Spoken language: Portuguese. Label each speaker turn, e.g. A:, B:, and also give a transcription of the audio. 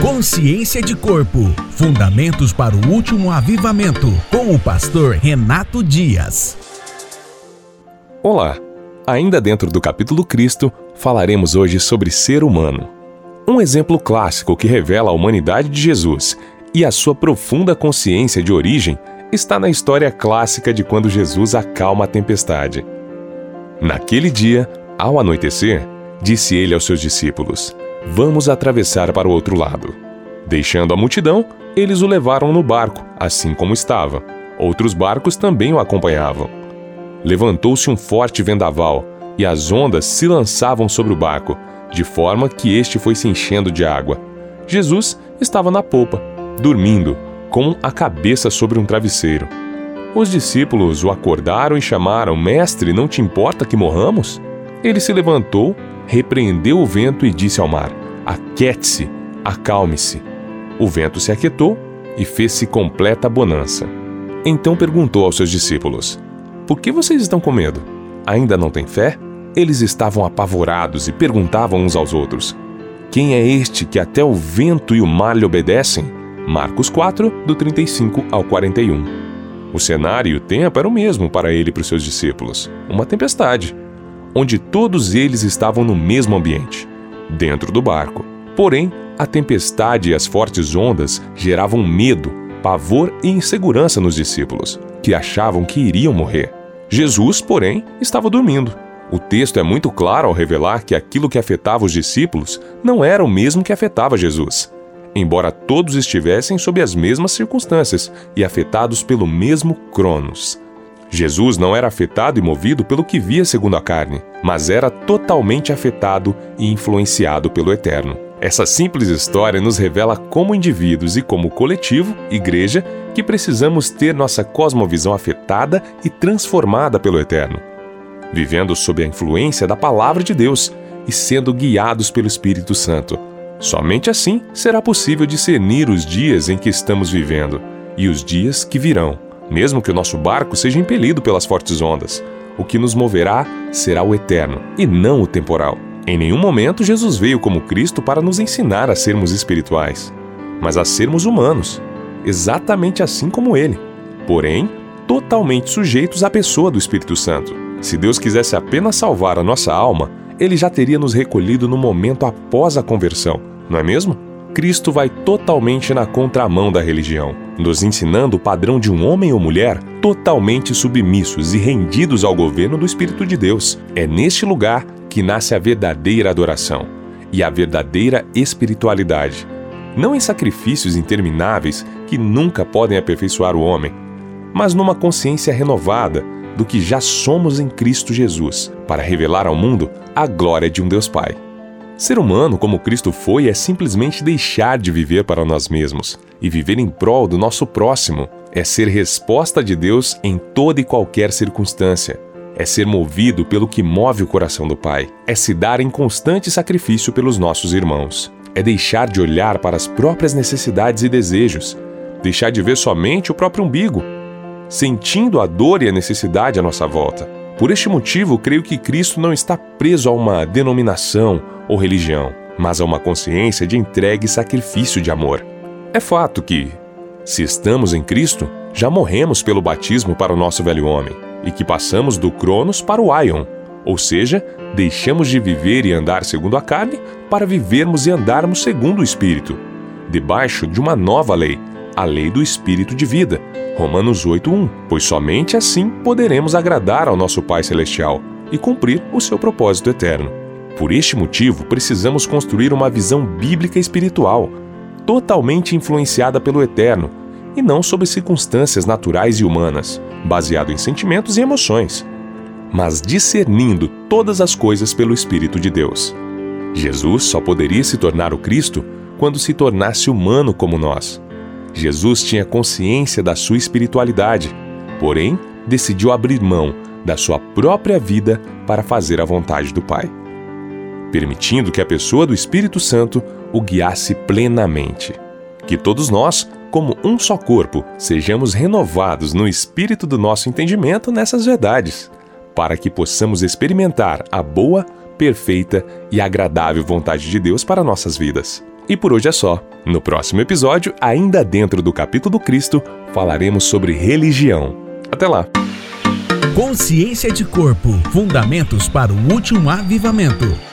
A: Consciência de Corpo Fundamentos para o Último Avivamento, com o pastor Renato Dias.
B: Olá! Ainda dentro do capítulo Cristo, falaremos hoje sobre ser humano. Um exemplo clássico que revela a humanidade de Jesus e a sua profunda consciência de origem está na história clássica de quando Jesus acalma a tempestade. Naquele dia, ao anoitecer, disse ele aos seus discípulos: Vamos atravessar para o outro lado. Deixando a multidão, eles o levaram no barco, assim como estava. Outros barcos também o acompanhavam. Levantou-se um forte vendaval e as ondas se lançavam sobre o barco, de forma que este foi se enchendo de água. Jesus estava na popa, dormindo, com a cabeça sobre um travesseiro. Os discípulos o acordaram e chamaram: Mestre, não te importa que morramos? Ele se levantou, repreendeu o vento e disse ao mar: Aquete-se, acalme-se. O vento se aquietou e fez-se completa bonança. Então perguntou aos seus discípulos: Por que vocês estão com medo? Ainda não têm fé? Eles estavam apavorados e perguntavam uns aos outros: Quem é este que até o vento e o mar lhe obedecem? Marcos 4, do 35 ao 41. O cenário e o tempo eram o mesmo para ele e para os seus discípulos: uma tempestade onde todos eles estavam no mesmo ambiente, dentro do barco. Porém, a tempestade e as fortes ondas geravam medo, pavor e insegurança nos discípulos, que achavam que iriam morrer. Jesus, porém, estava dormindo. O texto é muito claro ao revelar que aquilo que afetava os discípulos não era o mesmo que afetava Jesus. Embora todos estivessem sob as mesmas circunstâncias e afetados pelo mesmo Cronos, Jesus não era afetado e movido pelo que via segundo a carne, mas era totalmente afetado e influenciado pelo Eterno. Essa simples história nos revela como indivíduos e como coletivo, igreja, que precisamos ter nossa cosmovisão afetada e transformada pelo Eterno, vivendo sob a influência da palavra de Deus e sendo guiados pelo Espírito Santo. Somente assim será possível discernir os dias em que estamos vivendo e os dias que virão mesmo que o nosso barco seja impelido pelas fortes ondas. O que nos moverá será o eterno e não o temporal. Em nenhum momento Jesus veio como Cristo para nos ensinar a sermos espirituais, mas a sermos humanos, exatamente assim como ele, porém totalmente sujeitos à pessoa do Espírito Santo. Se Deus quisesse apenas salvar a nossa alma, ele já teria nos recolhido no momento após a conversão, não é mesmo? Cristo vai totalmente na contramão da religião, nos ensinando o padrão de um homem ou mulher totalmente submissos e rendidos ao governo do Espírito de Deus. É neste lugar que nasce a verdadeira adoração e a verdadeira espiritualidade. Não em sacrifícios intermináveis que nunca podem aperfeiçoar o homem, mas numa consciência renovada do que já somos em Cristo Jesus, para revelar ao mundo a glória de um Deus Pai. Ser humano como Cristo foi é simplesmente deixar de viver para nós mesmos e viver em prol do nosso próximo. É ser resposta de Deus em toda e qualquer circunstância. É ser movido pelo que move o coração do Pai. É se dar em constante sacrifício pelos nossos irmãos. É deixar de olhar para as próprias necessidades e desejos. Deixar de ver somente o próprio umbigo, sentindo a dor e a necessidade à nossa volta. Por este motivo, creio que Cristo não está preso a uma denominação ou religião, mas a uma consciência de entrega e sacrifício de amor. É fato que, se estamos em Cristo, já morremos pelo batismo para o nosso velho homem e que passamos do Cronos para o Aion, ou seja, deixamos de viver e andar segundo a carne para vivermos e andarmos segundo o Espírito, debaixo de uma nova lei, a lei do Espírito de vida. Romanos 8:1. Pois somente assim poderemos agradar ao nosso Pai celestial e cumprir o seu propósito eterno. Por este motivo, precisamos construir uma visão bíblica espiritual, totalmente influenciada pelo Eterno, e não sob circunstâncias naturais e humanas, baseado em sentimentos e emoções, mas discernindo todas as coisas pelo Espírito de Deus. Jesus só poderia se tornar o Cristo quando se tornasse humano como nós. Jesus tinha consciência da sua espiritualidade, porém decidiu abrir mão da sua própria vida para fazer a vontade do Pai permitindo que a pessoa do Espírito Santo o guiasse plenamente. Que todos nós, como um só corpo, sejamos renovados no espírito do nosso entendimento nessas verdades, para que possamos experimentar a boa, perfeita e agradável vontade de Deus para nossas vidas. E por hoje é só. No próximo episódio, ainda dentro do capítulo Cristo, falaremos sobre religião. Até lá!
A: Consciência de Corpo Fundamentos para o Último Avivamento.